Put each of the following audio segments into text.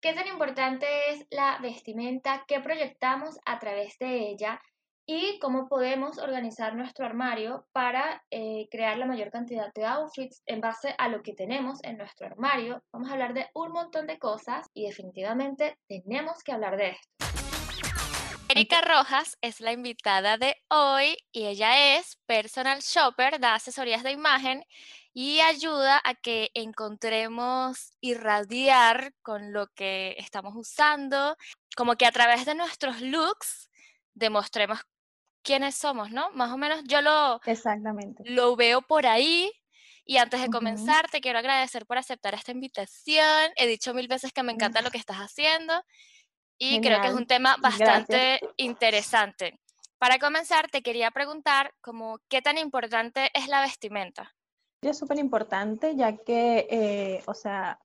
¿Qué tan importante es la vestimenta? ¿Qué proyectamos a través de ella? y cómo podemos organizar nuestro armario para eh, crear la mayor cantidad de outfits en base a lo que tenemos en nuestro armario. Vamos a hablar de un montón de cosas y definitivamente tenemos que hablar de esto. Erika Rojas es la invitada de hoy y ella es personal shopper, da asesorías de imagen y ayuda a que encontremos irradiar con lo que estamos usando, como que a través de nuestros looks demostremos quiénes somos, ¿no? Más o menos yo lo, Exactamente. lo veo por ahí. Y antes de comenzar, te quiero agradecer por aceptar esta invitación. He dicho mil veces que me encanta lo que estás haciendo y creo que es un tema bastante interesante. Para comenzar, te quería preguntar como, ¿qué tan importante es la vestimenta? Es súper importante, ya que, eh, o sea,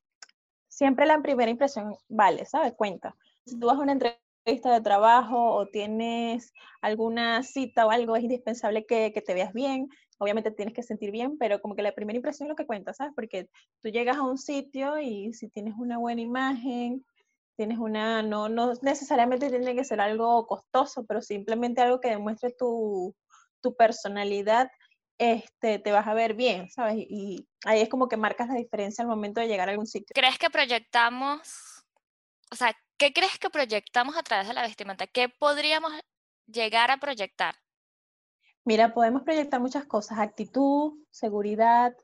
siempre la primera impresión vale, ¿sabes? Cuenta. Si tú vas a una entrevista de trabajo o tienes alguna cita o algo, es indispensable que, que, te veas bien. Obviamente tienes que sentir bien, pero como que la primera impresión es lo que cuenta, ¿sabes? Porque tú llegas a un sitio y si tienes una buena imagen, tienes una, no, no necesariamente tiene que ser algo costoso, pero simplemente algo que demuestre tu, tu personalidad, este, te vas a ver bien, ¿sabes? Y ahí es como que marcas la diferencia al momento de llegar a algún sitio. ¿Crees que proyectamos, o sea, ¿Qué crees que proyectamos a través de la vestimenta? ¿Qué podríamos llegar a proyectar? Mira, podemos proyectar muchas cosas, actitud, seguridad,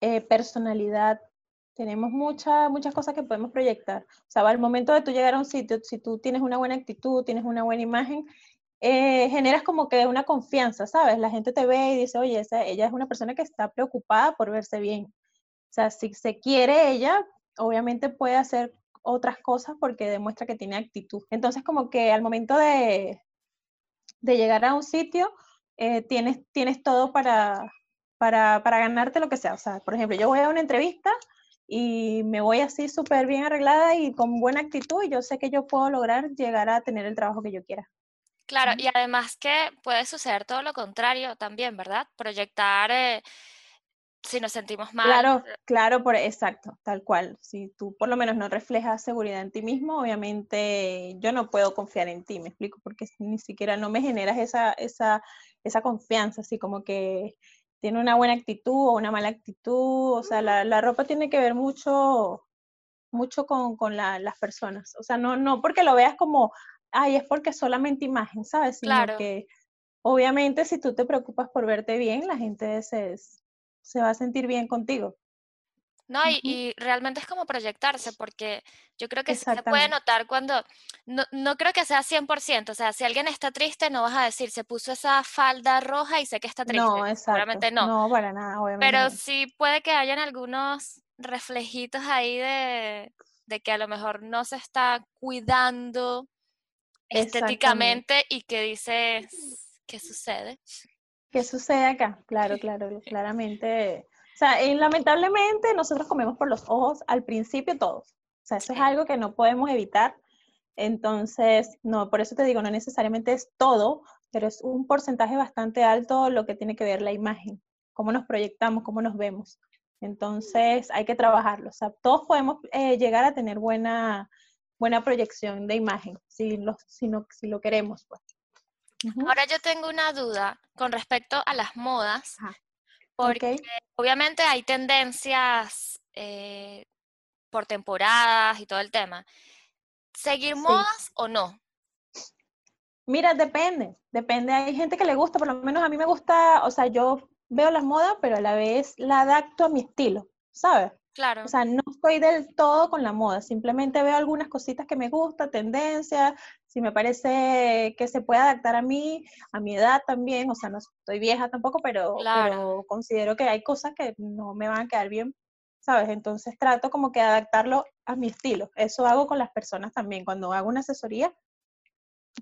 eh, personalidad. Tenemos muchas, muchas cosas que podemos proyectar. O sea, al momento de tú llegar a un sitio, si tú tienes una buena actitud, tienes una buena imagen, eh, generas como que una confianza, ¿sabes? La gente te ve y dice, oye, esa, ella es una persona que está preocupada por verse bien. O sea, si se quiere ella, obviamente puede hacer otras cosas porque demuestra que tiene actitud. Entonces, como que al momento de, de llegar a un sitio, eh, tienes, tienes todo para, para, para ganarte lo que sea. O sea, por ejemplo, yo voy a una entrevista y me voy así súper bien arreglada y con buena actitud y yo sé que yo puedo lograr llegar a tener el trabajo que yo quiera. Claro, y además que puede suceder todo lo contrario también, ¿verdad? Proyectar eh, si nos sentimos mal. Claro, claro, por, exacto, tal cual. Si tú por lo menos no reflejas seguridad en ti mismo, obviamente yo no puedo confiar en ti, me explico, porque ni siquiera no me generas esa, esa, esa confianza, así como que tiene una buena actitud o una mala actitud, o sea, la, la ropa tiene que ver mucho, mucho con, con la, las personas, o sea, no, no porque lo veas como, ay, es porque solamente imagen, ¿sabes? Sino claro. que obviamente si tú te preocupas por verte bien, la gente se, se va a sentir bien contigo. No, y, y, realmente es como proyectarse, porque yo creo que se puede notar cuando, no, no creo que sea 100%, o sea, si alguien está triste, no vas a decir, se puso esa falda roja y sé que está triste. No, exacto. Seguramente no. No, para nada, obviamente. Pero sí puede que hayan algunos reflejitos ahí de, de que a lo mejor no se está cuidando estéticamente y que dices, ¿qué sucede? ¿Qué sucede acá? Claro, claro, claramente. O sea, y lamentablemente nosotros comemos por los ojos al principio todos. O sea, eso es algo que no podemos evitar. Entonces, no, por eso te digo, no necesariamente es todo, pero es un porcentaje bastante alto lo que tiene que ver la imagen, cómo nos proyectamos, cómo nos vemos. Entonces, hay que trabajarlo. O sea, todos podemos eh, llegar a tener buena, buena proyección de imagen, si lo, si no, si lo queremos. Pues. Ahora yo tengo una duda con respecto a las modas, porque okay. obviamente hay tendencias eh, por temporadas y todo el tema. ¿Seguir sí. modas o no? Mira, depende, depende. Hay gente que le gusta, por lo menos a mí me gusta, o sea, yo veo las modas, pero a la vez la adapto a mi estilo, ¿sabes? Claro. O sea, no estoy del todo con la moda, simplemente veo algunas cositas que me gustan, tendencias, si me parece que se puede adaptar a mí, a mi edad también, o sea, no estoy vieja tampoco, pero, claro. pero considero que hay cosas que no me van a quedar bien, ¿sabes? Entonces trato como que adaptarlo a mi estilo. Eso hago con las personas también. Cuando hago una asesoría,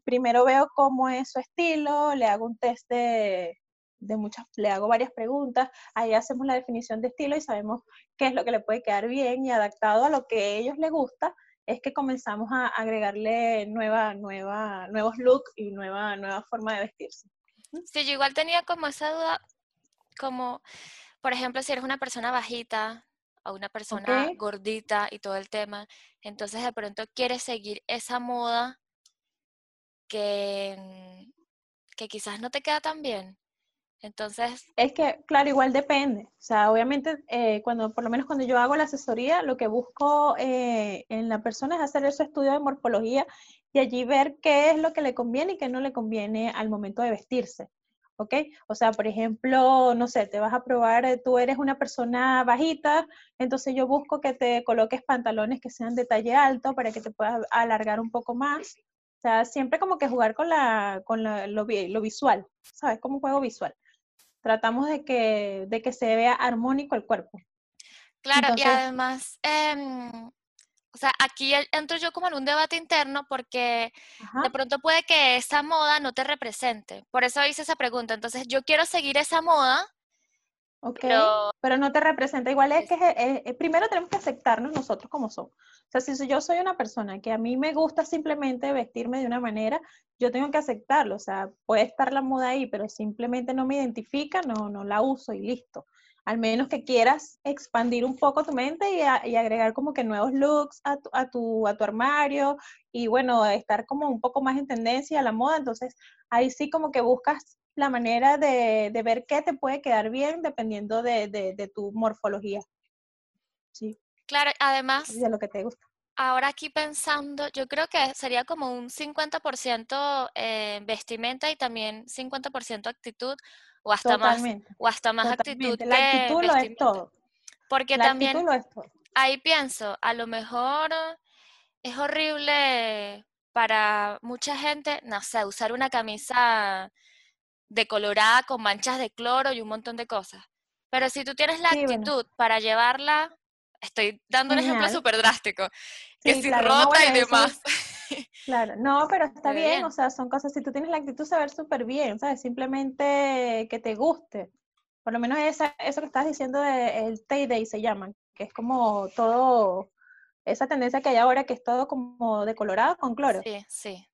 primero veo cómo es su estilo, le hago un test de, de muchas, le hago varias preguntas, ahí hacemos la definición de estilo y sabemos qué es lo que le puede quedar bien y adaptado a lo que a ellos les gusta, es que comenzamos a agregarle nueva, nueva, nuevos looks y nueva, nueva forma de vestirse. Sí, yo igual tenía como esa duda, como, por ejemplo, si eres una persona bajita, a una persona gordita y todo el tema. Entonces de pronto quieres seguir esa moda que, que quizás no te queda tan bien. Entonces... Es que, claro, igual depende. O sea, obviamente, eh, cuando, por lo menos cuando yo hago la asesoría, lo que busco eh, en la persona es hacer ese estudio de morfología y allí ver qué es lo que le conviene y qué no le conviene al momento de vestirse. ¿ok? O sea, por ejemplo, no sé, te vas a probar, eh, tú eres una persona bajita, entonces yo busco que te coloques pantalones que sean de talle alto para que te puedas alargar un poco más. O sea, siempre como que jugar con, la, con lo, lo, visual, ¿sabes? Como juego visual. Tratamos de que, de que se vea armónico el cuerpo. Claro, y además, em, o sea, aquí entro yo como en un debate interno porque de pronto puede que esa moda no te represente. Por eso hice esa pregunta. Entonces, yo quiero seguir esa moda. Ok, pero, no te representa. Igual es que eh, eh, primero tenemos que aceptarnos nosotros como somos. O sea, si yo soy una persona que a mí me gusta simplemente vestirme de una manera, yo tengo que aceptarlo. O sea, puede estar la moda ahí, pero simplemente no me identifica, no, no la uso y listo al menos que quieras expandir un poco tu mente y, agregar como que nuevos looks a tu, a, tu, a tu armario y bueno, estar como un poco más en tendencia a la moda, entonces ahí sí como que buscas la manera de, ver qué te puede quedar bien dependiendo de, tu morfología. Sí. Claro, además... De lo que te gusta. Ahora aquí pensando, yo creo que sería como un 50% eh, vestimenta y también 50% actitud, o hasta más o hasta más actitud la actitud lo es todo porque también ahí pienso a lo mejor es horrible para mucha gente no sé usar una camisa decolorada con manchas de cloro y un montón de cosas pero si tú tienes la actitud para llevarla estoy dando un ejemplo súper drástico que si rota y demás Claro, no, pero está bien, o sea, son cosas, si tú tienes la actitud de ver súper bien, ¿sabes? Simplemente que te guste. Por lo menos esa, eso que estás diciendo de el Tay Day se llaman, que es como todo, esa tendencia que hay ahora que es todo como decolorado con cloro. Sí, sí.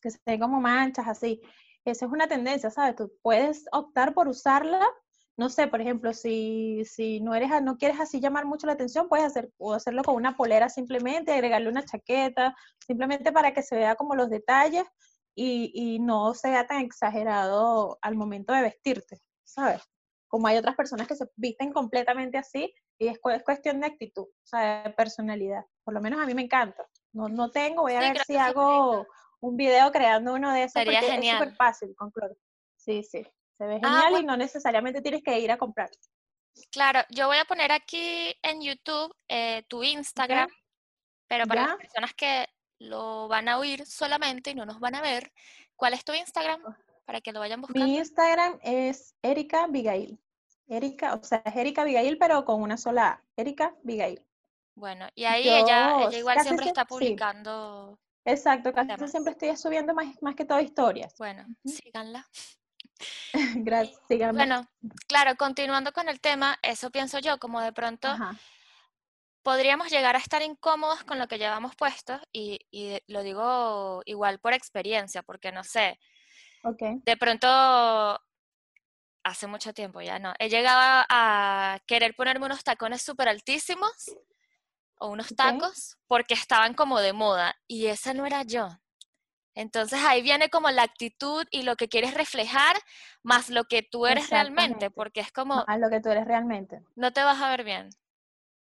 Que se ven como manchas así. Esa es una tendencia, ¿sabes? Tú puedes optar por usarla no sé, por ejemplo, si, si no eres, no quieres así llamar mucho la atención, puedes hacer, o hacerlo con una polera simplemente, agregarle una chaqueta, simplemente para que se vea como los detalles y, y no sea tan exagerado al momento de vestirte, ¿sabes? Como hay otras personas que se visten completamente así y es, es cuestión de actitud, o sea, de personalidad. Por lo menos a mí me encanta. No, no tengo, voy a ver si hago un video creando uno de esos. Sería genial. Es súper fácil con cloro. Sí, sí. Se ve ah, genial y no necesariamente tienes que ir a comprar. Claro, yo voy a poner aquí en YouTube eh, tu Instagram, pero para las personas que lo van a oír solamente y no nos van a ver, ¿cuál es tu Instagram? Oh. Para que lo vayan buscando. Mi Instagram es Erika Abigail. Erika, o sea, es Erika Abigail, pero con una sola Erika Abigail. Bueno, y ahí ella, igual siempre está publicando. Exacto, casi siempre estoy subiendo más, más que todo historias. Bueno, síganla. Gracias. Bueno, claro, continuando con el tema, eso pienso yo, como de pronto podríamos llegar a estar incómodos con lo que llevamos puesto y, lo digo igual por experiencia, porque no sé, de pronto hace mucho tiempo ya no, he llegado a querer ponerme unos tacones súper altísimos o unos tacos porque estaban como de moda y esa no era yo. Entonces ahí viene como la actitud y lo que quieres reflejar más lo que tú eres realmente, porque es como... Más lo que tú eres realmente. No te vas a ver bien.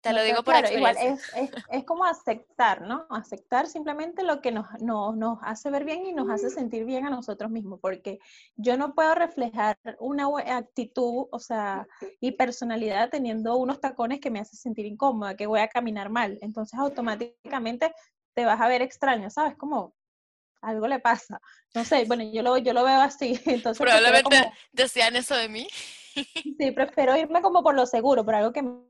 Te lo digo por claro, Igual es, es, es, como aceptar, ¿no? Aceptar simplemente lo que nos, nos, nos, hace ver bien y nos hace sentir bien a nosotros mismos, porque yo no puedo reflejar una actitud, o sea, y personalidad teniendo unos tacones que me hacen sentir incómoda, que voy a caminar mal. Entonces automáticamente te vas a ver extraño, ¿sabes? Como algo le pasa. No sé, bueno, yo lo, yo lo veo así. Entonces Probablemente decían eso de mí. Sí, prefiero irme como por lo seguro, por algo que me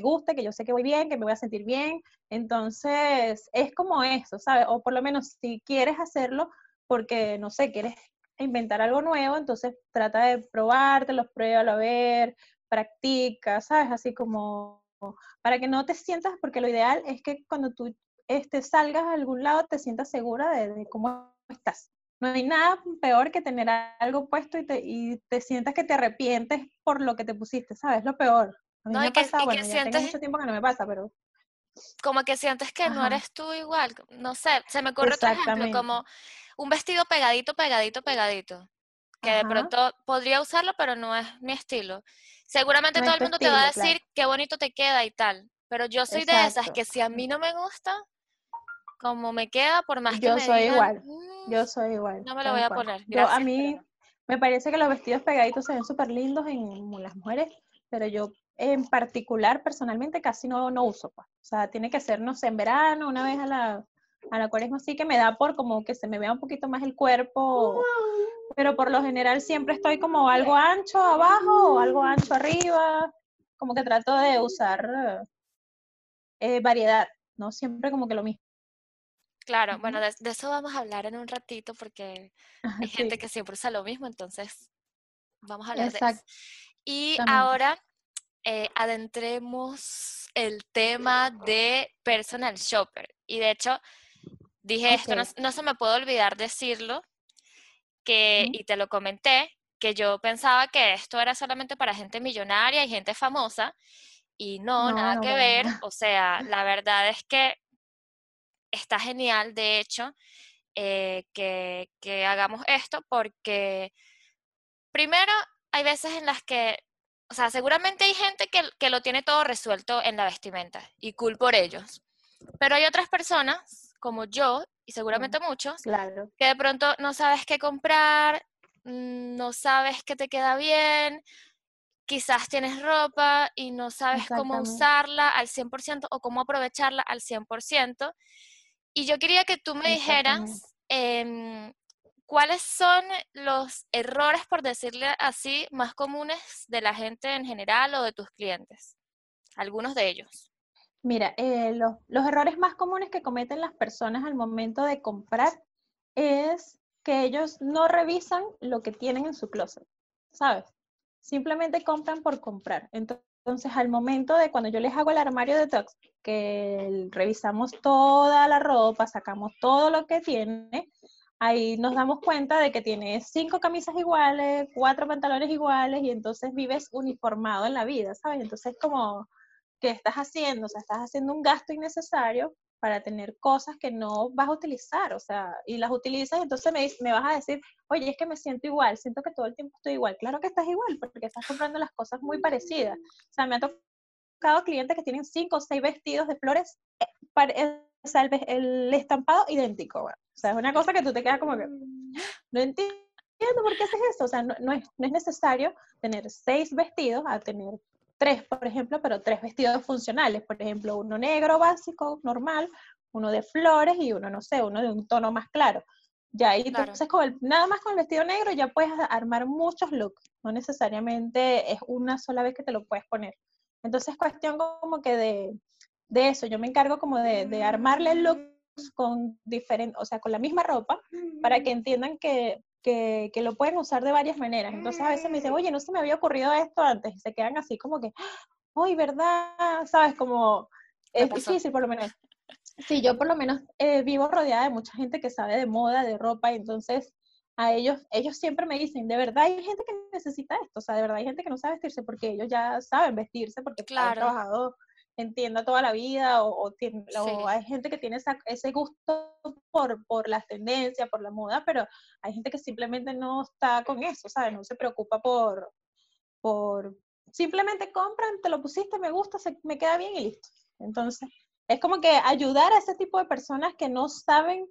guste, que yo sé que voy bien, que me voy a sentir bien. Entonces, es como eso, ¿sabes? O por lo menos si quieres hacerlo porque, no sé, quieres inventar algo nuevo, entonces trata de probártelo, pruébalo a ver, practica, ¿sabes? Así como para que no te sientas, porque lo ideal es que cuando tú este, salgas a algún lado te sientas segura de, cómo estás. No hay nada peor que tener algo puesto y te, y te sientas que te arrepientes por lo que te pusiste, ¿sabes? Lo peor. A mí No, me y que- pasa, y que bueno, tengo sientes- mucho tiempo que no me pasa, pero como que sientes que no Ajá. eres tú igual. No sé, se me ocurre otro ejemplo, como un vestido pegadito, pegadito, pegadito. Que de Ajá. pronto podría usarlo, pero no es mi estilo. Seguramente No todo el mundo te va a estilo, decir claro. qué bonito te queda y tal. Pero yo soy de esas Exacto. que si a mí no me gusta, como me queda, por más que Yo me soy digan, igual. "Mm, yo soy igual. no me lo voy a cual. poner. Yo, a Gracias, pero mí no". me parece que los vestidos pegaditos se ven súper lindos en las mujeres, pero yo en particular, personalmente, casi no, no uso. pues. O sea, tiene que ser, no sé, en verano, una vez a la, a la cuaresma, sí que me da por como que se me vea un poquito más el cuerpo, pero por lo general siempre estoy como algo ancho abajo o algo ancho arriba, como que trato de usar eh, variedad, no siempre como que lo mismo. Claro, bueno, de, de eso vamos a hablar en un ratito porque hay gente Sí, que siempre usa lo mismo, entonces vamos a hablar de eso. Y ahora eh, adentremos el tema de personal shopper. Y de hecho, dije esto, no, se me puede olvidar decirlo, que, y te lo comenté, que yo pensaba que esto era solamente para gente millonaria y gente famosa, y no, No, nada no, que ver. O sea, la verdad es que está genial, de hecho, eh, que, que hagamos esto porque primero hay veces en las que, o sea, seguramente hay gente que, que lo tiene todo resuelto en la vestimenta y cool por ellos, pero hay otras personas como yo y seguramente muchos Claro. que de pronto no sabes qué comprar, mm, no sabes qué te queda bien, quizás tienes ropa y no sabes cómo usarla al 100% o cómo aprovecharla al 100%. Y yo quería que tú me dijeras cuáles son los errores, por decirle así, más comunes de la gente en general o de tus clientes. Algunos de ellos. Mira, eh, los, errores más comunes que cometen las personas al momento de comprar es que ellos no revisan lo que tienen en su closet, ¿sabes? Simplemente compran por comprar. Entonces, al momento de cuando yo les hago el armario detox, que revisamos toda la ropa, sacamos todo lo que tiene, ahí nos damos cuenta de que tiene cinco camisas iguales, cuatro pantalones iguales, y entonces vives uniformado en la vida, ¿sabes? Entonces, como que estás haciendo, o sea, estás haciendo un gasto innecesario para tener cosas que no vas a utilizar, o sea, y las utilizas, entonces me, me vas a decir, oye, es que me siento igual, siento que todo el tiempo estoy igual. Claro que estás igual, porque estás comprando las cosas muy parecidas. O sea, me ha tocado clientes que tienen cinco o seis vestidos de flores, eh, eh, el estampado idéntico. bueno. O sea, es una cosa que tú te quedas como que, no entiendo por qué haces eso. O sea, no, no es, no es necesario tener seis vestidos a tener tres, por ejemplo, pero tres vestidos funcionales. Por ejemplo, uno negro básico, normal, uno de flores y uno, no sé, uno de un tono más claro. Ya ahí, Claro. entonces, con el- nada más con el vestido negro ya puedes armar muchos looks. No necesariamente es una sola vez que te lo puedes poner. Entonces, es cuestión como que de, de eso. Yo me encargo como de, de armarle looks con diferente, o sea, con la misma ropa, para que entiendan que, que, que lo pueden usar de varias maneras. Entonces, a veces me dicen, oye, no se me había ocurrido esto antes, y se quedan así como que, ¡ay, verdad! ¿Sabes? Como es pasó. difícil, por lo menos. Sí, yo por lo menos eh, vivo rodeada de mucha gente que sabe de moda, de ropa, y entonces a ellos, ellos siempre me dicen, de verdad hay gente que necesita esto, o sea, de verdad hay gente que no sabe vestirse porque ellos ya saben vestirse, porque han Claro. trabajado en tienda toda la vida, o, o tien- o hay gente que tiene esa- ese gusto por, por las tendencias, por la moda, pero hay gente que simplemente no está con eso, ¿sabes? No se preocupa por, por simplemente compran, te lo pusiste, me gusta, se, me queda bien y listo. Entonces, es como que ayudar a ese tipo de personas que no saben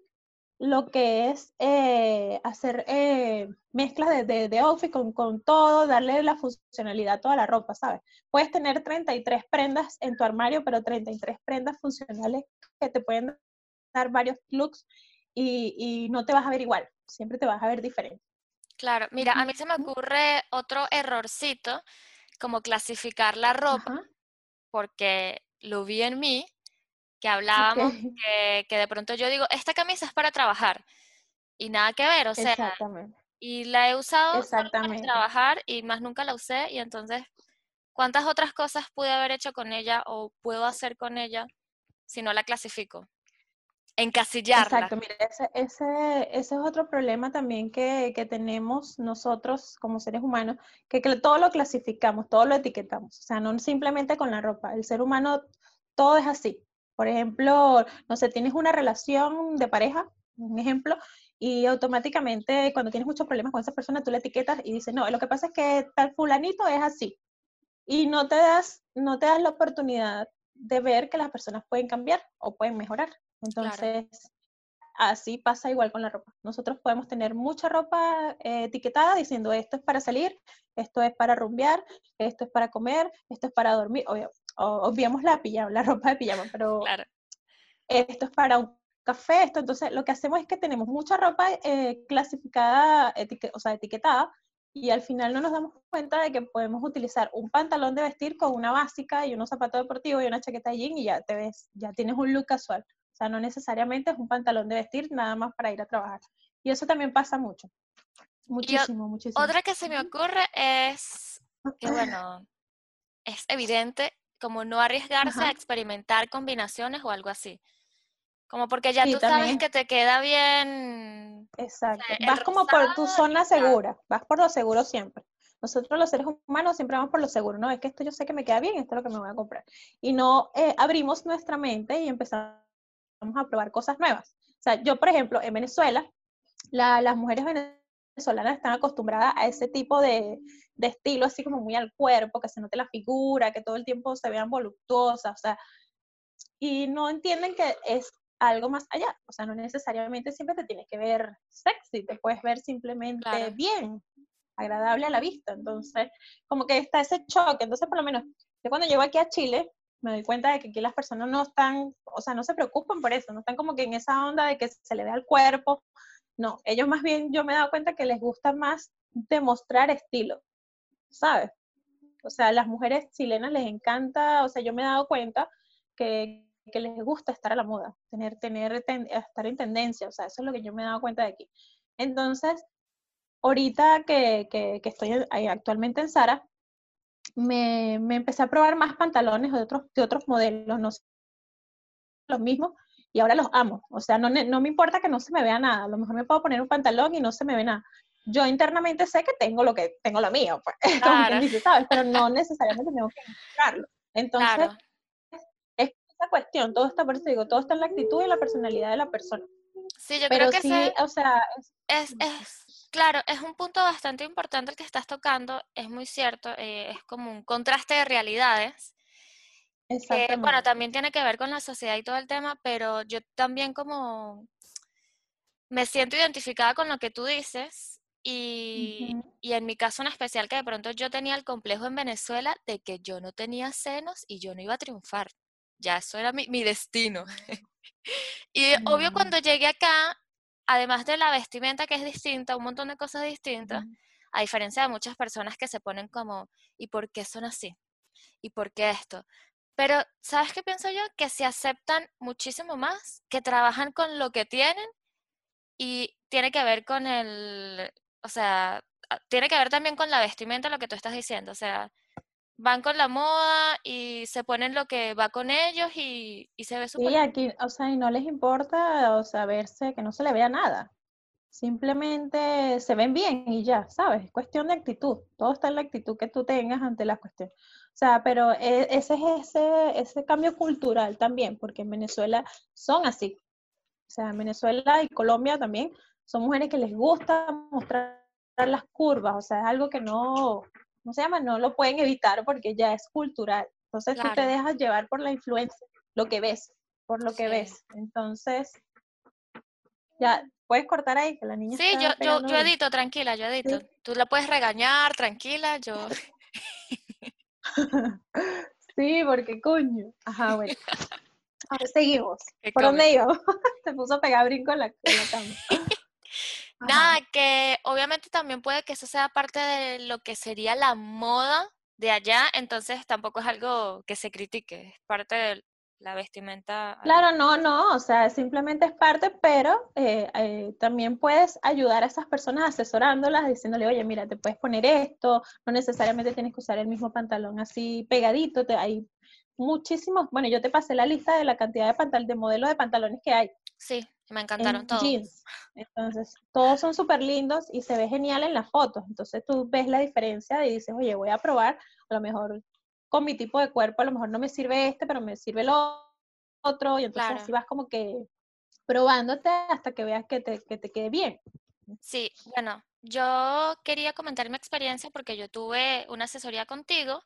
lo que es eh, hacer eh, mezclas de, de, de outfit con, con todo, darle la funcionalidad a toda la ropa, ¿sabes? Puedes tener 33 prendas en tu armario, pero 33 prendas funcionales que te pueden dar varios looks y, y no te vas a ver igual, siempre te vas a ver diferente. Claro, mira, a mí se me ocurre otro errorcito, como clasificar la ropa, Ajá, porque lo vi en mí, que hablábamos que, que de pronto yo digo, esta camisa es para trabajar, y nada que ver, o sea, Exactamente, y la he usado solo para exactamente. trabajar y más nunca la usé, y entonces, ¿cuántas otras cosas pude haber hecho con ella o puedo hacer con ella si no la clasifico? encasillarla. Exacto, mira, ese, ese, ese es otro problema también que, que tenemos nosotros como seres humanos, que, que todo lo clasificamos, todo lo etiquetamos, o sea, no simplemente con la ropa, el ser humano todo es así. Por ejemplo, no sé, tienes una relación de pareja, un ejemplo, y automáticamente cuando tienes muchos problemas con esa persona, tú le etiquetas y dices, no, lo que pasa es que tal fulanito es así. Y no te das, no te das la oportunidad de ver que las personas pueden cambiar o pueden mejorar. Entonces, así pasa igual con la ropa. Nosotros podemos tener mucha ropa eh, etiquetada diciendo esto es para salir, esto es para rumbear, esto es para comer, esto es para dormir. Obvio, obviamos la pijama, la ropa de pijama, pero esto es para un café, esto. Entonces, lo que hacemos es que tenemos mucha ropa eh, clasificada, o sea, etiquetada, y al final no nos damos cuenta de que podemos utilizar un pantalón de vestir con una básica y unos zapatos deportivos y una chaqueta de jean y ya te ves, ya tienes un look casual. O sea, no necesariamente es un pantalón de vestir nada más para ir a trabajar. Y eso también pasa mucho. Muchísimo, muchísimo. Otra que se me ocurre es que, bueno, es evidente como no arriesgarse a experimentar combinaciones o algo así. Como porque ya tú sabes que te queda bien. Exacto. vas como por tu zona segura, vas por lo seguro siempre. Nosotros los seres humanos siempre vamos por lo seguro, ¿no? Es que esto yo sé que me queda bien, esto es lo que me voy a comprar. Y no eh, abrimos nuestra mente y empezamos a probar cosas nuevas. O sea, yo, por ejemplo, en Venezuela, las mujeres venezolanas están acostumbradas a ese tipo de, de, estilo, así como muy al cuerpo, que se note la figura, que todo el tiempo se vean voluptuosas, o sea, y no entienden que es algo más allá. O sea, no necesariamente siempre te tienes que ver sexy, te puedes ver simplemente bien, agradable a la vista. Entonces, como que está ese choque. Entonces, por lo menos, yo cuando llego aquí a Chile, me doy cuenta de que aquí las personas no están, o sea, no se preocupan por eso, no están como que en esa onda de que se le vea el cuerpo. No, ellos más bien, yo me he dado cuenta que les gusta más demostrar estilo, ¿sabes? O sea, las mujeres chilenas les encanta, o sea, yo me he dado cuenta que que les gusta estar a la moda, tener, tener, estar en tendencia, o sea, eso es lo que yo me he dado cuenta de aquí. Entonces, ahorita que, que, estoy actualmente en Sara, me, me, empecé a probar más pantalones de otros, de otros modelos, no los mismos, y ahora los amo. O sea, no, no me importa que no se me vea nada, a lo mejor me puedo poner un pantalón y no se me ve nada. Yo internamente sé que tengo lo que tengo lo mío, pues, quien dice, ¿sabes? Pero no necesariamente tengo que mostrarlo. Entonces, cuestión, todo está, por eso digo, todo está en la actitud y en la personalidad de la persona. Sí, yo creo que sí, o sea, es, es, claro, es un punto bastante importante el que estás tocando, es muy cierto, eh, es como un contraste de realidades. Bueno, también tiene que ver con la sociedad y todo el tema, pero yo también como me siento identificada con lo que tú dices y, y, en mi caso en especial que de pronto yo tenía el complejo en Venezuela de que yo no tenía senos y yo no iba a triunfar ya eso era mi, destino. y obvio mm. cuando llegué acá, además de la vestimenta que es distinta, un montón de cosas distintas, a diferencia de muchas personas que se ponen como, ¿y por qué son así? ¿Y por qué esto? Pero, ¿sabes qué pienso yo? Que se aceptan muchísimo más, que trabajan con lo que tienen y tiene que ver con el, o sea, tiene que ver también con la vestimenta, lo que tú estás diciendo, o sea, van con la moda y se ponen lo que va con ellos y, se ve súper Sí, aquí, o sea, y no les importa, o sea, verse, que no se le vea nada. Simplemente se ven bien y ya, ¿sabes? Es cuestión de actitud. Todo está en la actitud que tú tengas ante la cuestión. O sea, pero e, ese es ese, ese cambio cultural también, porque en Venezuela son así. O sea, en Venezuela y Colombia también son mujeres que les gusta mostrar las curvas, o sea, es algo que no, ¿cómo se llama? No lo pueden evitar porque ya es cultural. Entonces tú te dejas llevar por la influencia, lo que ves, por lo que ves. Entonces, ya, puedes cortar ahí, que la niña Sí, yo, yo, yo, edito, tranquila, yo edito. Tú la puedes regañar, tranquila, yo... sí, porque coño. Ajá, bueno. Ahora seguimos. ¿Por dónde íbamos? Se puso a pegar brinco en la, en la cama. Nada, que obviamente también puede que eso sea parte de lo que sería la moda de allá, entonces tampoco es algo que se critique, es parte de la vestimenta. Claro, no, no, o sea, simplemente es parte, pero eh, eh, también puedes ayudar a esas personas asesorándolas, diciéndole, oye, mira, te puedes poner esto, no necesariamente tienes que usar el mismo pantalón así pegadito, te, hay muchísimos, bueno, yo te pasé la lista de la cantidad de, pantal de modelos de pantalones que hay. Sí, me encantaron todos. Jeans. Entonces, todos son súper lindos y se ve genial en las fotos. Entonces, tú ves la diferencia y dices, oye, voy a probar, a lo mejor con mi tipo de cuerpo, a lo mejor no me sirve este, pero me sirve el otro. Y entonces así vas como que probándote hasta que veas que te, que te quede bien. Sí, bueno, yo quería comentar mi experiencia porque yo tuve una asesoría contigo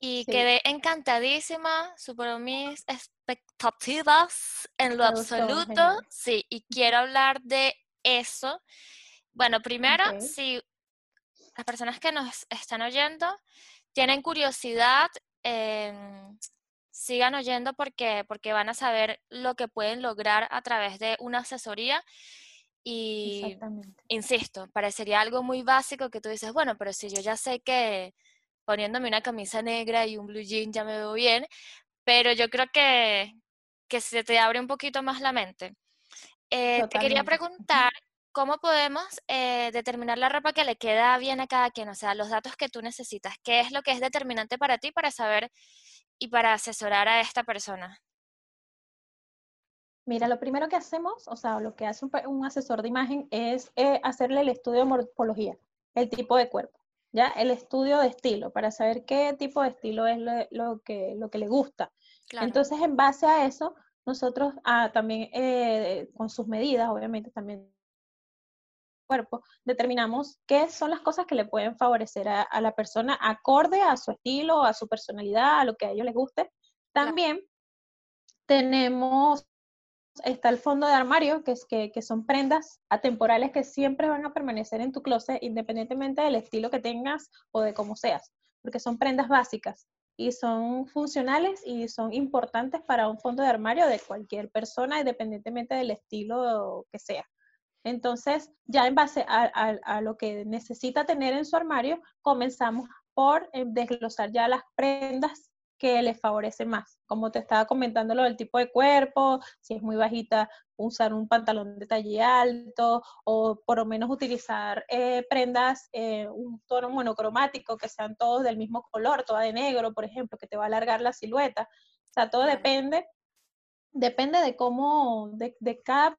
y quedé encantadísima, superó mis expectativas en lo absoluto. Sí, y quiero hablar de eso. Bueno, primero, si las personas que nos están oyendo tienen curiosidad, em, sigan oyendo porque, porque van a saber lo que pueden lograr a través de una asesoría. Y, insisto, parecería algo muy básico que tú dices, bueno, pero si yo ya sé que poniéndome una camisa negra y un blue jean ya me veo bien, pero yo creo que, que se te abre un poquito más la mente. Eh, te quería preguntar, ¿cómo podemos eh, determinar la ropa que le queda bien a cada quien? O sea, los datos que tú necesitas. ¿Qué es lo que es determinante para ti para saber y para asesorar a esta persona? Mira, lo primero que hacemos, o sea, lo que hace un, asesor de imagen es eh, hacerle el estudio de morfología, el tipo de cuerpo, ¿ya? El estudio de estilo, para saber qué tipo de estilo es lo, que, lo que le gusta. Entonces, en base a eso, nosotros ah, también, eh, con sus medidas, obviamente también cuerpo, determinamos qué son las cosas que le pueden favorecer a, la persona acorde a su estilo, a su personalidad, a lo que a ellos les guste. También tenemos, está el fondo de armario, que, es que, que, son prendas atemporales que siempre van a permanecer en tu closet, independientemente del estilo que tengas o de cómo seas, porque son prendas básicas y son funcionales y son importantes para un fondo de armario de cualquier persona, independientemente del estilo que sea. Entonces, ya en base a, lo que necesita tener en su armario, comenzamos por eh, desglosar ya las prendas que le favorecen más. Como te estaba comentando lo del tipo de cuerpo, si es muy bajita, usar un pantalón de talle alto o por lo menos utilizar eh, prendas, eh, un tono monocromático, que sean todos del mismo color, toda de negro, por ejemplo, que te va a alargar la silueta. O sea, todo depende, depende de cómo, de, de cada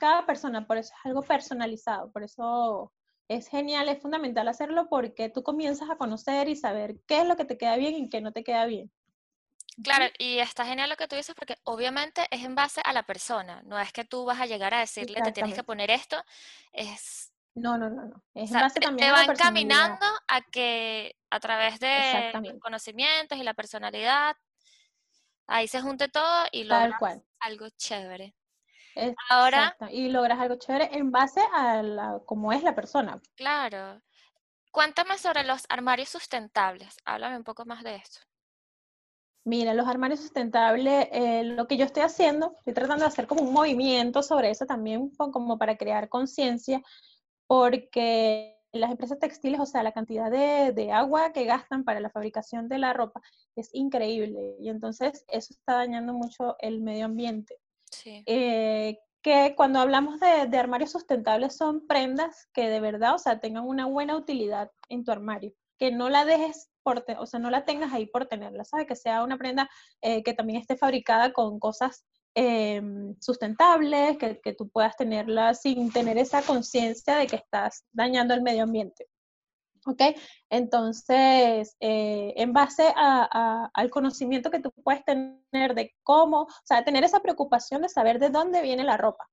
cada persona, por eso es algo personalizado, por eso es genial, es fundamental hacerlo porque tú comienzas a conocer y saber qué es lo que te queda bien y qué no te queda bien. Claro, y está genial lo que tú dices porque obviamente es en base a la persona, no es que tú vas a llegar a decirle te tienes que poner esto, es... No, no, no, no. Es en base también te van caminando a que a través de los conocimientos y la personalidad, ahí se junte todo y logras algo chévere. Ahora. Y logras algo chévere en base a la, cómo es la persona. Claro. Cuéntame sobre los armarios sustentables. Háblame un poco más de esto. Mira, los armarios sustentables, eh, lo que yo estoy haciendo, estoy tratando de hacer como un movimiento sobre eso también, como para crear conciencia, porque las empresas textiles, o sea, la cantidad de, de, agua que gastan para la fabricación de la ropa es increíble y entonces eso está dañando mucho el medio ambiente. Eh, que cuando hablamos de, armarios sustentables son prendas que de verdad, o sea, tengan una buena utilidad en tu armario, que no la dejes por, o sea, no la tengas ahí por tenerla, ¿sabes? Que sea una prenda eh, que también esté fabricada con cosas em, sustentables, que, que, tú puedas tenerla sin tener esa conciencia de que estás dañando el medio ambiente. ¿Ok? Entonces, eh, en base al conocimiento que tú puedes tener de cómo, o sea, tener esa preocupación de saber de dónde viene la ropa,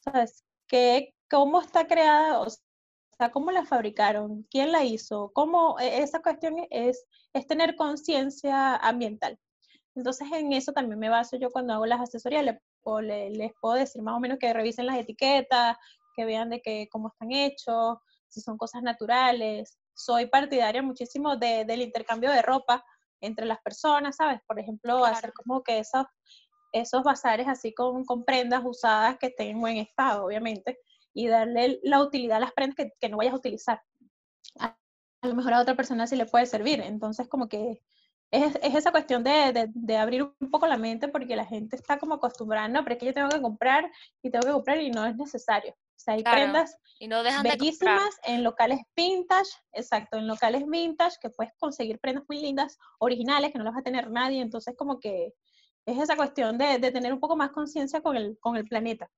¿sabes? Que, ¿Cómo está creada? O sea, ¿cómo la fabricaron? ¿Quién la hizo? ¿Cómo? E, esa cuestión es, es tener conciencia ambiental. Entonces, en eso también me baso yo cuando hago las asesorías. Les, les puedo decir más o menos que revisen las etiquetas, que vean de que, cómo están hechos, si son cosas naturales, soy partidaria muchísimo de, del intercambio de ropa entre las personas, ¿sabes? Por ejemplo, hacer como que esos, esos bazares así con, con, prendas usadas que estén en buen estado, obviamente, y darle la utilidad a las prendas que, que no vayas a utilizar. A, lo mejor a otra persona sí le puede servir. Entonces, como que es, es esa cuestión de, de, de, abrir un poco la mente porque la gente está como acostumbrada, no, pero es que yo tengo que comprar y tengo que comprar y no es necesario. O sea, hay prendas y no bellísimas en locales vintage, exacto, en locales vintage que puedes conseguir prendas muy lindas, originales, que no las va a tener nadie, entonces como que es esa cuestión de, tener un poco más conciencia con el, con el planeta.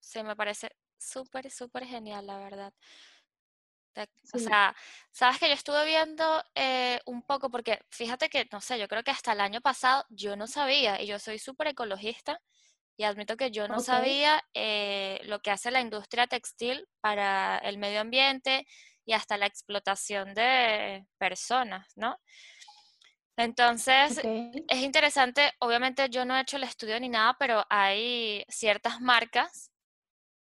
Sí, me parece súper, súper genial, la verdad. O sea, sabes que yo estuve viendo eh, un poco, porque fíjate que, no sé, yo creo que hasta el año pasado yo no sabía, y yo soy súper ecologista, y admito que yo no sabía eh, lo que hace la industria textil para el medio ambiente y hasta la explotación de personas, ¿no? Entonces, es interesante, obviamente yo no he hecho el estudio ni nada, pero hay ciertas marcas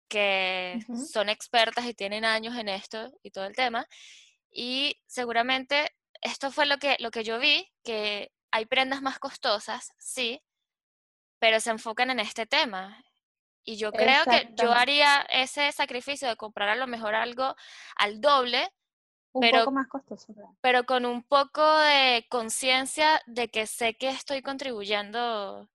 que son expertas y tienen años en esto y todo el tema. Y seguramente esto fue lo que, lo que yo vi, que hay prendas más costosas, sí, pero se enfocan en este tema. Y yo creo que yo haría ese sacrificio de comprar a lo mejor algo al doble, un pero, poco más costoso. Pero con un poco de conciencia de que sé que estoy contribuyendo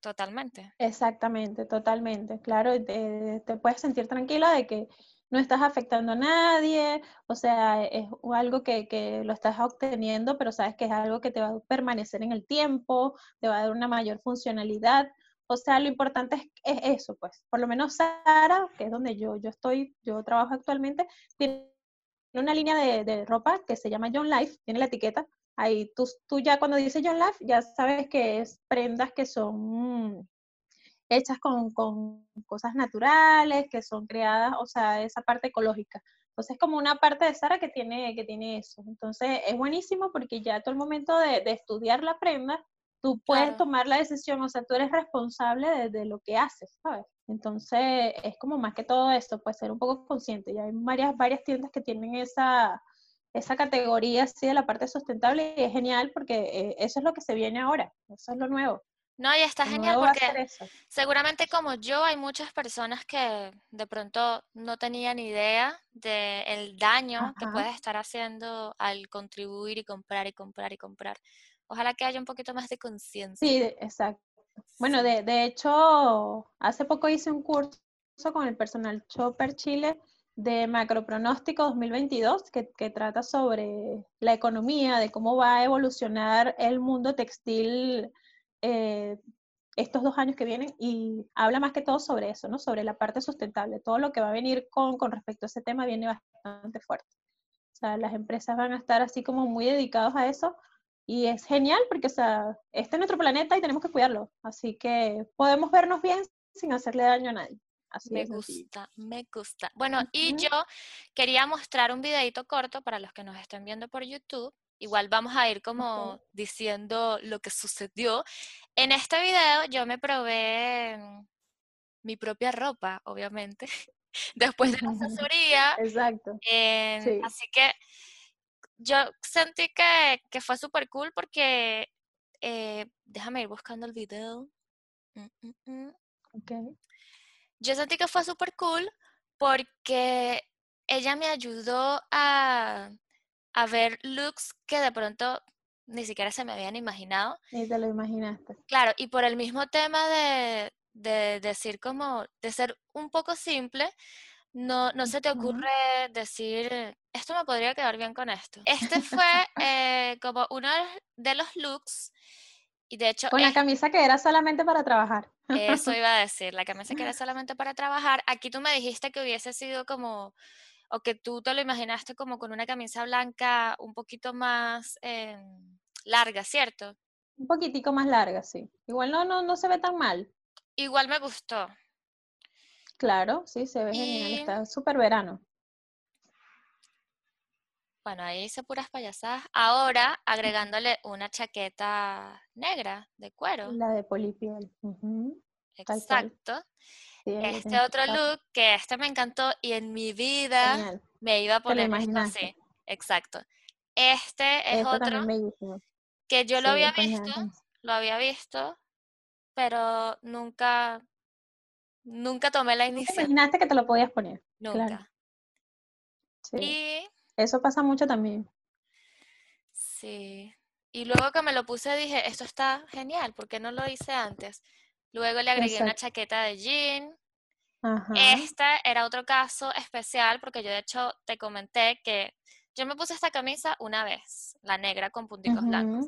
Totalmente. Exactamente, totalmente. Claro, te, te, puedes sentir tranquila de que no estás afectando a nadie, o sea, es algo que, que, lo estás obteniendo, pero sabes que es algo que te va a permanecer en el tiempo, te va a dar una mayor funcionalidad. O sea, lo importante es, es eso, pues. Por lo menos Sara, que es donde yo, yo estoy, yo trabajo actualmente, tiene una línea de, de ropa que se llama John Life, tiene la etiqueta, Ahí tú, tú ya cuando dices John Life, ya sabes que es prendas que son hechas con, con, cosas naturales, que son creadas, o sea, esa parte ecológica. Entonces es como una parte de Sara que tiene, que tiene eso. Entonces es buenísimo porque ya todo el momento de, de estudiar la prenda, tú puedes tomar la decisión, o sea, tú eres responsable de, de, lo que haces, ¿sabes? Entonces es como más que todo esto, pues ser un poco consciente. Ya hay varias, varias tiendas que tienen esa, esa categoría así de la parte sustentable y es genial porque eh, eso es lo que se viene ahora, eso es lo nuevo. No, y está genial porque seguramente como yo hay muchas personas que de pronto no tenían idea del daño que puedes estar haciendo al contribuir y comprar y comprar y comprar. Ojalá que haya un poquito más de conciencia. Sí, exacto. Bueno, de, de hecho, hace poco hice un curso con el personal Chopper Chile de Macropronóstico 2022, que, que, trata sobre la economía, de cómo va a evolucionar el mundo textil eh, estos dos años que vienen, y habla más que todo sobre eso, ¿no? Sobre la parte sustentable. Todo lo que va a venir con, con respecto a ese tema viene bastante fuerte. O sea, las empresas van a estar así como muy dedicados a eso, y es genial porque, o sea, este es nuestro planeta y tenemos que cuidarlo. Así que podemos vernos bien sin hacerle daño a nadie me gusta, me gusta. Bueno, y yo quería mostrar un videito corto para los que nos estén viendo por YouTube. Igual vamos a ir como diciendo lo que sucedió. En este video yo me probé mm, mi propia ropa, obviamente, después de la asesoría. Exacto. Así que yo sentí que, que fue súper cool porque, eh, déjame ir buscando el video. Mm, mm, yo sentí que fue súper cool porque ella me ayudó a, ver looks que de pronto ni siquiera se me habían imaginado. Ni te lo imaginaste. Claro, y por el mismo tema de, decir como, de ser un poco simple, no, no se te ocurre decir, esto me podría quedar bien con esto. Este fue eh, como uno de los looks y de hecho... Con la camisa que era solamente para trabajar. Eso iba a decir, la camisa que era solamente para trabajar. Aquí tú me dijiste que hubiese sido como, o que tú te lo imaginaste como con una camisa blanca un poquito más em, larga, ¿cierto? Un poquitico más larga, sí. Igual no, no, no se ve tan mal. Igual me gustó. Claro, sí, se ve genial, está súper verano. Bueno, ahí hice puras payasadas. Ahora agregándole una chaqueta negra de cuero. La de polipiel. Exacto. Este otro look, que este me encantó y en mi vida me iba a poner esto así. Exacto. Este es otro que yo lo había visto, lo había visto, pero nunca, nunca tomé la iniciativa. Imaginaste que te lo podías poner. Nunca. Y eso pasa mucho también. Sí. Y luego que me lo puse dije, esto está genial, ¿por qué no lo hice antes? Luego le agregué una chaqueta de jean. Este era otro caso especial porque yo de hecho te comenté que yo me puse esta camisa una vez, la negra con punticos blancos.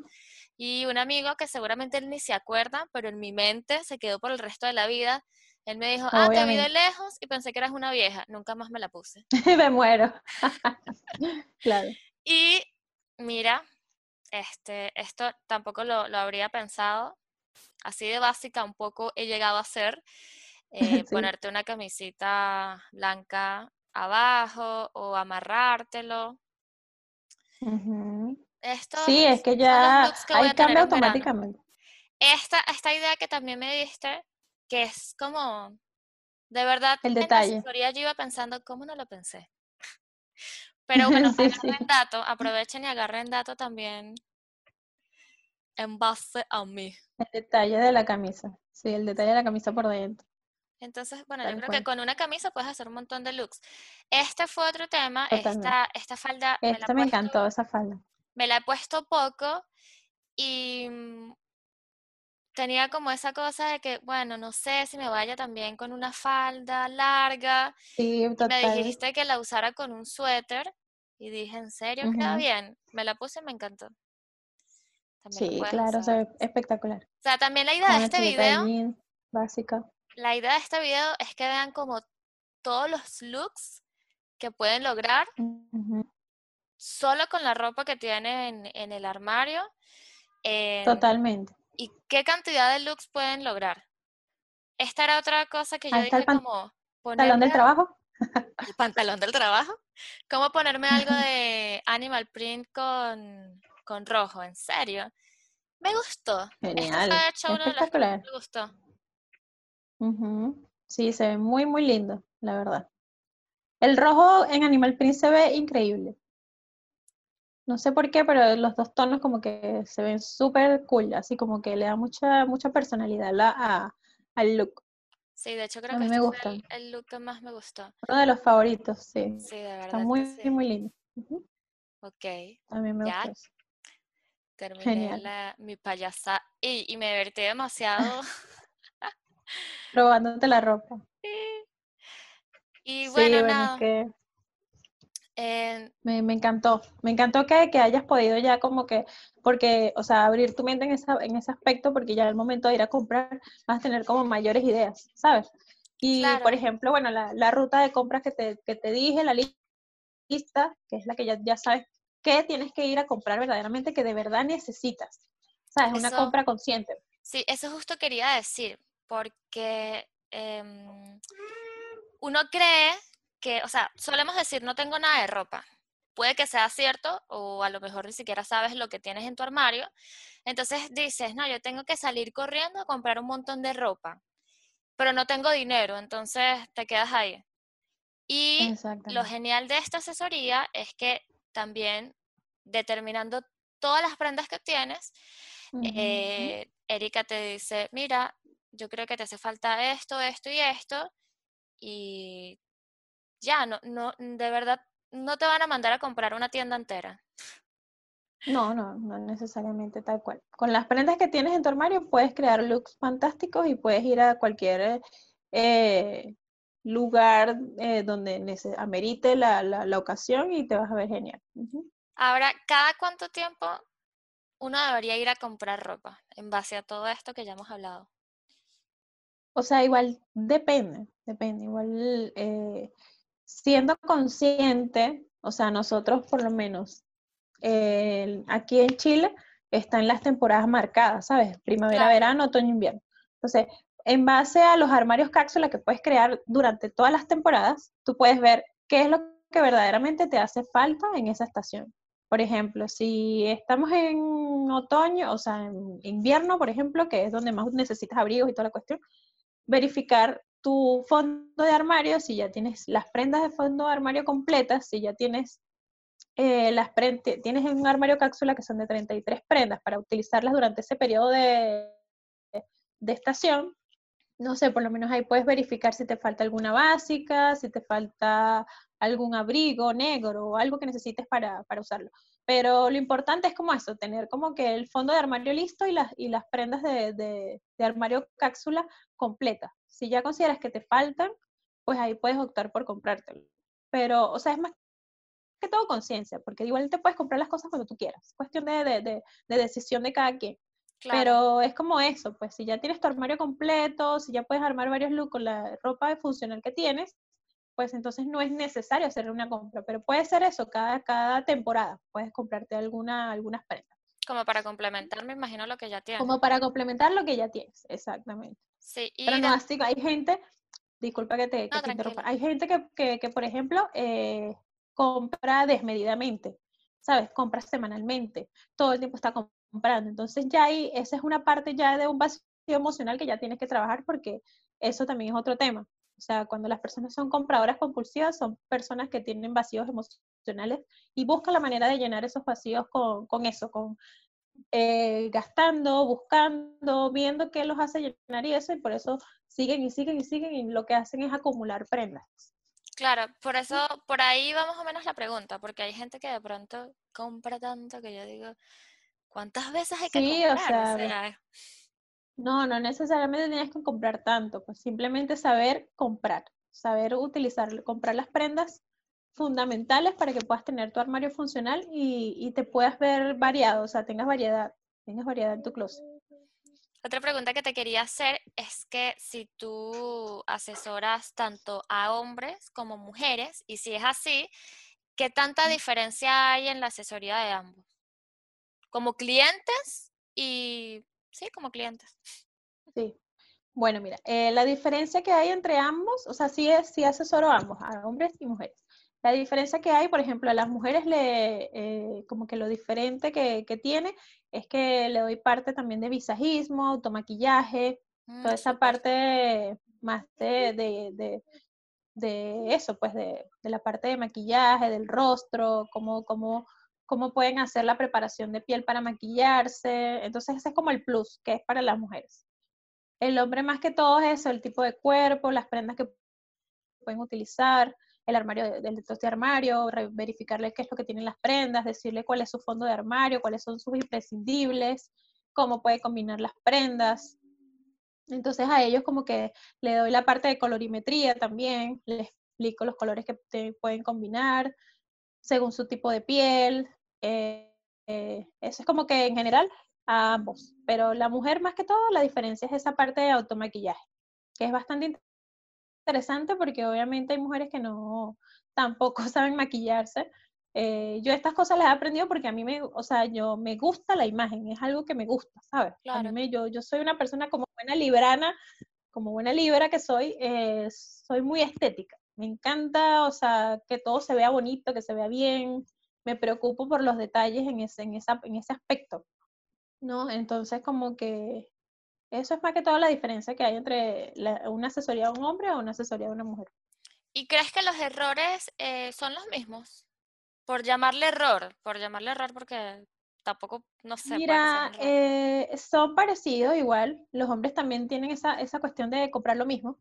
Y un amigo que seguramente él ni se acuerda, pero en mi mente se quedó por el resto de la vida. Él me dijo, ah, te vi de lejos y pensé que eras una vieja. Nunca más me la puse. me muero. claro. Y mira, este, esto tampoco lo, lo, habría pensado. Así de básica un poco he llegado a ser. Eh, ponerte una camisita blanca abajo o amarrártelo. Esto sí, es que ya hay cambio automáticamente. Esta, esta idea que también me diste, que es como, de verdad, el detalle. En la yo iba pensando, ¿cómo no lo pensé? Pero bueno, sí, agarren dato, aprovechen y agarren dato también en base a mí. El detalle de la camisa, sí, el detalle de la camisa por dentro. Entonces, bueno, yo creo que con una camisa puedes hacer un montón de looks. Este fue otro tema, esta, esta falda. Esta me, encantó, esa falda. Me la he puesto poco y mm, tenía como esa cosa de que, bueno, no sé si me vaya también con una falda larga. Sí, total. Me dijiste que la usara con un suéter y dije, ¿en serio queda bien? Me la puse y me encantó. Sí, claro, se ve espectacular. O sea, también la idea de este video... básica la idea de este video es que vean como todos los looks que pueden lograr solo con la ropa que tienen en, el armario. Totalmente. Y qué cantidad de looks pueden lograr. Esta era otra cosa que yo dije como... ¿Pantalón del trabajo? El pantalón del trabajo. ¿Cómo ponerme algo de animal print con, con rojo? ¿En serio? Me gustó. Genial. me gustó. Sí, se ve muy, muy lindo, la verdad. El rojo en Animal Print se ve increíble. No sé por qué, pero los dos tonos como que se ven súper cool, así como que le da mucha, mucha personalidad a, al look. Sí, de hecho creo que me este gusta. Es el, look que más me gustó. Uno de los favoritos, sí. Sí, de verdad. Está muy, muy lindo. Ok. A mí me gusta. Terminé mi payasa y, y me divertí demasiado Probándote la ropa. Y bueno, nada. que me, encantó, me encantó que, que, hayas podido ya como que, porque, o sea, abrir tu mente en, esa, en ese aspecto, porque ya al momento de ir a comprar vas a tener como mayores ideas, ¿sabes? Y, por ejemplo, bueno, la, la, ruta de compras que te, que te dije, la lista, que es la que ya, ya sabes que tienes que ir a comprar verdaderamente, que de verdad necesitas, ¿sabes? Una compra consciente. Sí, eso justo quería decir, porque em, uno cree que, o sea, solemos decir no tengo nada de ropa. Puede que sea cierto o a lo mejor ni siquiera sabes lo que tienes en tu armario. Entonces dices, no, yo tengo que salir corriendo a comprar un montón de ropa, pero no tengo dinero, entonces te quedas ahí. Y lo genial de esta asesoría es que también determinando todas las prendas que tienes, eh, Erika te dice, mira, yo creo que te hace falta esto, esto y esto, y ya, no, no, de verdad, no te van a mandar a comprar una tienda entera. No, no, no necesariamente tal cual. Con las prendas que tienes en tu armario puedes crear looks fantásticos y puedes ir a cualquier eh, lugar eh, donde amerite la, la, ocasión y te vas a ver genial. Ahora, ¿cada cuánto tiempo uno debería ir a comprar ropa en base a todo esto que ya hemos hablado? O sea, igual depende, depende, igual eh, siendo consciente, o sea, nosotros por lo menos aquí en Chile están las temporadas marcadas, ¿sabes? Primavera, verano, otoño, invierno. Entonces, en base a los armarios cápsula que puedes crear durante todas las temporadas, tú puedes ver qué es lo que verdaderamente te hace falta en esa estación. Por ejemplo, si estamos en otoño, o sea, en invierno, por ejemplo, que es donde más necesitas abrigos y toda la cuestión, verificar tu fondo de armario, si ya tienes las prendas de fondo de armario completas, si ya tienes eh, las tienes un armario cápsula que son de 33 prendas para utilizarlas durante ese periodo de, de estación, no sé, por lo menos ahí puedes verificar si te falta alguna básica, si te falta algún abrigo negro o algo que necesites para, para usarlo. Pero lo importante es como eso, tener como que el fondo de armario listo y las, y las prendas de, de, armario cápsula completas. Si ya consideras que te faltan, pues ahí puedes optar por comprártelo. Pero, o sea, es más que todo conciencia, porque igual te puedes comprar las cosas cuando tú quieras, es cuestión de, de, de, de decisión de cada quien. Pero es como eso, pues si ya tienes tu armario completo, si ya puedes armar varios looks con la ropa funcional que tienes, pues entonces no es necesario hacer una compra, pero puede ser eso, cada, cada temporada puedes comprarte alguna, algunas prendas. Como para complementar, me imagino lo que ya tienes. Como para complementar lo que ya tienes, exactamente. Sí, pero no, así hay gente, disculpa que te, que interrumpa, hay gente que, que, que por ejemplo, eh, compra desmedidamente, ¿sabes? Compra semanalmente, todo el tiempo está comprando. Entonces ya ahí, esa es una parte ya de un vacío emocional que ya tienes que trabajar porque eso también es otro tema. O sea, cuando las personas son compradoras compulsivas, son personas que tienen vacíos emocionales y buscan la manera de llenar esos vacíos con, con eso, con eh, gastando, buscando, viendo qué los hace llenar y eso, y por eso siguen y siguen y siguen y lo que hacen es acumular prendas. Claro, por eso, por ahí va más o menos la pregunta, porque hay gente que de pronto compra tanto que yo digo, ¿cuántas veces hay que sí, comprar? O sea, no, no necesariamente tienes que comprar tanto, pues simplemente saber comprar, saber utilizar, comprar las prendas fundamentales para que puedas tener tu armario funcional y, y te puedas ver variado, o sea, tengas variedad, tengas variedad en tu closet. Otra pregunta que te quería hacer es que si tú asesoras tanto a hombres como mujeres, y si es así, ¿qué tanta diferencia hay en la asesoría de ambos? Como clientes y sí, como clientes. Sí. Bueno, mira, eh, la diferencia que hay entre ambos, o sea, sí, es, sí asesoro a ambos, a hombres y mujeres. La diferencia que hay, por ejemplo, a las mujeres, le, eh, como que lo diferente que, que, tiene es que le doy parte también de visajismo, automaquillaje, mm, toda esa parte más de, de, de, eso, pues de, la parte de maquillaje, del rostro, cómo, cómo, cómo pueden hacer la preparación de piel para maquillarse. Entonces ese es como el plus, que es para las mujeres. El hombre más que todo es el tipo de cuerpo, las prendas que pueden utilizar el armario del de, de armario, verificarle qué es lo que tienen las prendas, decirle cuál es su fondo de armario, cuáles son sus imprescindibles, cómo puede combinar las prendas. Entonces a ellos como que le doy la parte de colorimetría también, les explico los colores que pueden combinar según su tipo de piel. Eh, eh, eso es como que en general a ambos, pero la mujer más que todo la diferencia es esa parte de automaquillaje, que es bastante interesante porque obviamente hay mujeres que no, tampoco saben maquillarse. Eh, yo estas cosas las he aprendido porque a mí me, o sea, yo me gusta la imagen, es algo que me gusta, ¿sabes? A mí yo, yo soy una persona como buena librana, como buena libra que soy, eh, soy muy estética. Me encanta, o sea, que todo se vea bonito, que se vea bien. Me preocupo por los detalles en ese, en esa, en ese aspecto, ¿no? Entonces, como que eso es más que todo la diferencia que hay entre una asesoría de un hombre o una asesoría de una mujer. ¿Y crees que los errores eh, son los mismos? Por llamarle error, por llamarle error porque tampoco, no sé. Mira, eh, son parecidos igual. Los hombres también tienen esa, esa cuestión de comprar lo mismo.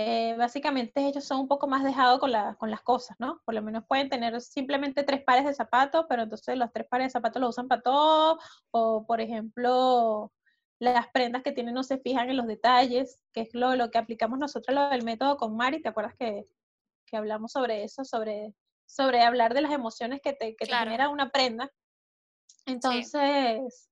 Eh, básicamente ellos son un poco más dejados con, la, con las cosas, ¿no? Por lo menos pueden tener simplemente tres pares de zapatos, pero entonces los tres pares de zapatos los usan para todo. O, por ejemplo, las prendas que tienen no se fijan en los detalles, que es lo, lo que aplicamos nosotros lo del método con Mari, ¿te acuerdas que, que hablamos sobre eso, sobre, sobre hablar de las emociones que te, que te genera una prenda? Entonces,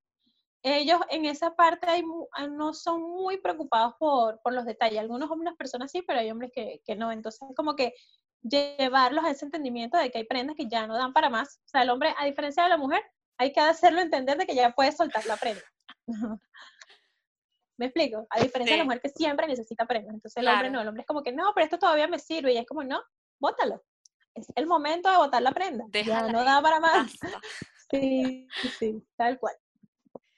ellos en esa parte hay, ah, no son muy preocupados por, por los detalles. Algunos hombres, personas sí, pero hay hombres que, que no. Entonces, como que llevarlos a ese entendimiento de que hay prendas que ya no dan para más. O sea, el hombre, a diferencia de la mujer, hay que hacerlo entender de que ya puede soltar la prenda. ¿Me explico? A diferencia de la mujer que siempre necesita prendas. Entonces el hombre no, el hombre es como que no, pero esto todavía me sirve. Y es como, no, bótalo. Es el momento de botar la prenda. ya no da para más. Sí, sí, tal cual.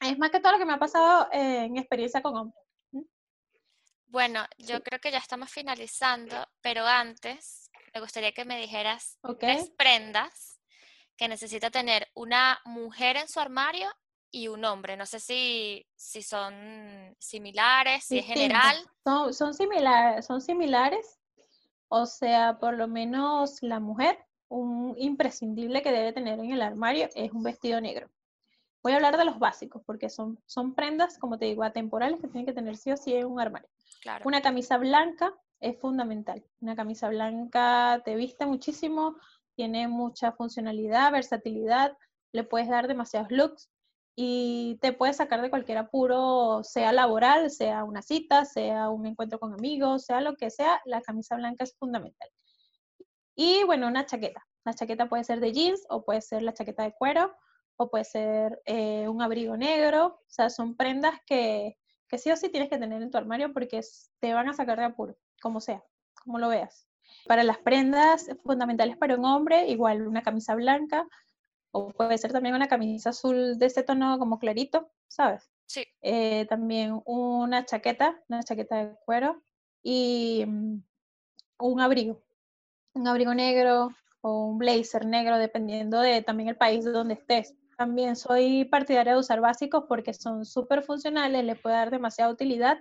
Es más que todo lo que me ha pasado en experiencia con hombres. Bueno, yo creo que ya estamos finalizando, pero antes me gustaría que me dijeras tres prendas que necesita tener una mujer en su armario y un hombre. No sé si, si son similares, si es general. Son, son, son similares. O sea, por lo menos la mujer, un imprescindible que debe tener en el armario es un vestido negro. Voy a hablar de los básicos, porque son, son prendas, como te digo, atemporales que tienen que tener sí o sí en un armario. Una camisa blanca es fundamental. Una camisa blanca te viste muchísimo, tiene mucha funcionalidad, versatilidad, le puedes dar demasiados looks y te puedes sacar de cualquier apuro, sea laboral, sea una cita, sea un encuentro con amigos, sea lo que sea, la camisa blanca es fundamental. Y bueno, una chaqueta. La chaqueta puede ser de jeans o puede ser la chaqueta de cuero o puede ser eh, un abrigo negro. O sea, son prendas que, que sí o sí tienes que tener en tu armario porque te van a sacar de apuro, como sea, como lo veas. Para las prendas fundamentales para un hombre, igual una camisa blanca, o puede ser también una camisa azul de ese tono como clarito, ¿sabes? Sí. Eh, también una chaqueta, una chaqueta de cuero y mm, un abrigo, un abrigo negro o un blazer negro, dependiendo de también el país donde estés. También soy partidaria de usar básicos porque son súper funcionales, les puede dar demasiada utilidad.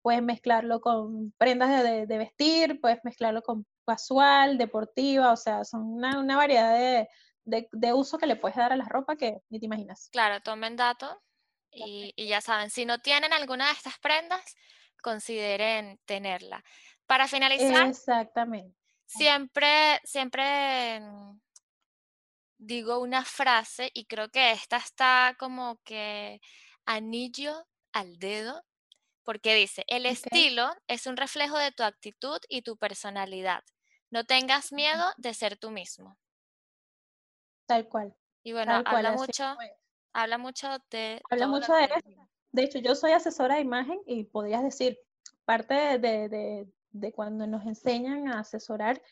Puedes mezclarlo con prendas de, de, vestir, puedes mezclarlo con casual, deportiva, o sea, son una, una variedad de, de, uso que le puedes dar a la ropa que ni te imaginas. Claro, tomen datos y, ya saben, si no tienen alguna de estas prendas, consideren tenerla. Para finalizar, Exactamente. Siempre, siempre digo una frase y creo que esta está como que anillo al dedo, porque dice, el estilo es un reflejo de tu actitud y tu personalidad. No tengas miedo de ser tú mismo. Tal cual. Y bueno, habla mucho, habla mucho de... Habla mucho de eso. De hecho, yo soy asesora de imagen y podrías decir, parte de, de, cuando nos enseñan a asesorar,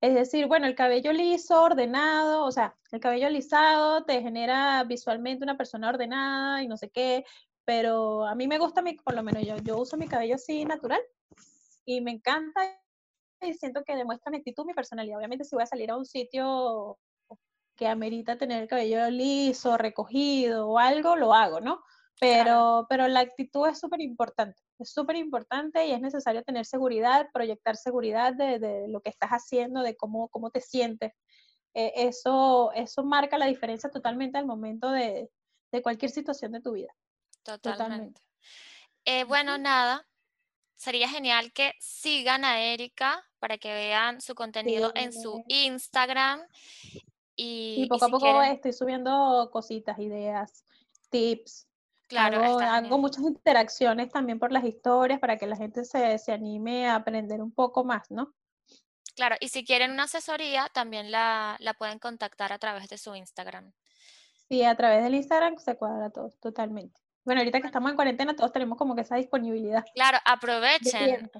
es decir, bueno, el cabello liso, ordenado, o sea, el cabello alisado te genera visualmente una persona ordenada y no sé qué, pero a mí me gusta, mi, por lo menos yo, yo uso mi cabello así natural y me encanta y siento que demuestra mi actitud, mi personalidad. Obviamente si voy a salir a un sitio que amerita tener el cabello liso, recogido o algo, lo hago, ¿no? Pero, pero la actitud es súper importante, es súper importante y es necesario tener seguridad, proyectar seguridad de, de, lo que estás haciendo, de cómo, cómo te sientes. Eh, eso, eso marca la diferencia totalmente al momento de, de cualquier situación de tu vida. Totalmente. Eh, bueno, nada, sería genial que sigan a Erika para que vean su contenido en su Instagram y, poco a poco estoy subiendo cositas, ideas, tips. Claro, hago, muchas interacciones también por las historias para que la gente se, se anime a aprender un poco más, ¿no? Claro, y si quieren una asesoría, también la, la, pueden contactar a través de su Instagram. Sí, a través del Instagram se cuadra todo, totalmente. Bueno, ahorita que estamos en cuarentena, todos tenemos como que esa disponibilidad. Claro, aprovechen.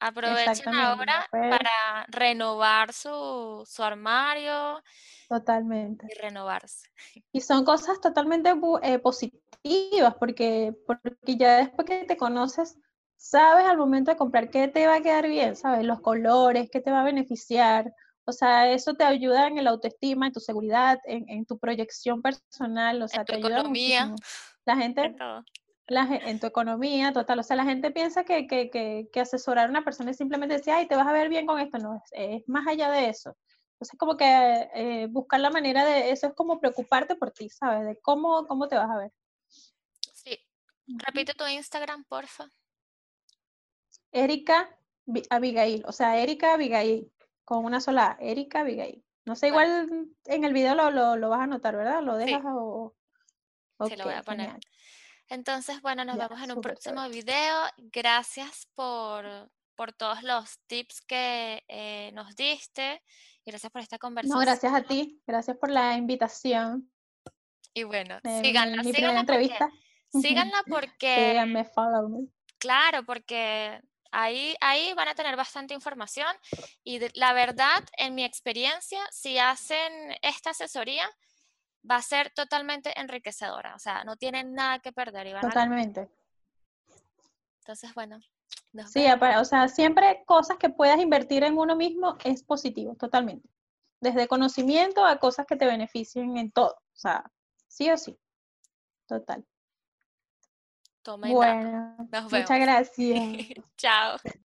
Aprovechen ahora para renovar su, su armario, Totalmente. Y renovarse. Y son cosas totalmente eh, positivas, porque, porque ya después que te conoces, sabes al momento de comprar qué te va a quedar bien, sabes los colores, qué te va a beneficiar. O sea, eso te ayuda en el autoestima, en tu seguridad, en, en tu proyección personal, o sea, en tu te economía. La gente, la, en tu economía, total. O sea, la gente piensa que, que, que, que, asesorar a una persona es simplemente decir, ay, te vas a ver bien con esto. No, es, es más allá de eso. Entonces, como que eh, buscar la manera de, eso es como preocuparte por ti, ¿sabes? De cómo, cómo te vas a ver. Sí. Repite tu Instagram, porfa. Erika Abigail, o sea, Erika Abigail, con una sola Erika Abigail. No sé, igual en el video lo, lo, lo, vas a anotar, ¿verdad? ¿Lo dejas sí. o...? Okay, sí, lo voy a poner. Entonces, bueno, nos vemos en un próximo video. Gracias por, por todos los tips que eh, nos diste y gracias por esta conversación. No, gracias a ti, gracias por la invitación. Y bueno, síganla, mi síganla entrevista. Porque, síganla porque... Síganme, follow me. Claro, porque ahí, ahí van a tener bastante información y la verdad, en mi experiencia, si hacen esta asesoría, va a ser totalmente enriquecedora, o sea, no tienen nada que perder. Y van Totalmente. Entonces, bueno, Sí, o sea, siempre cosas que puedas invertir en uno mismo es positivo, totalmente. Desde conocimiento a cosas que te beneficien en todo. O sea, sí o sí. Total. Toma bueno, muchas gracias. Chao.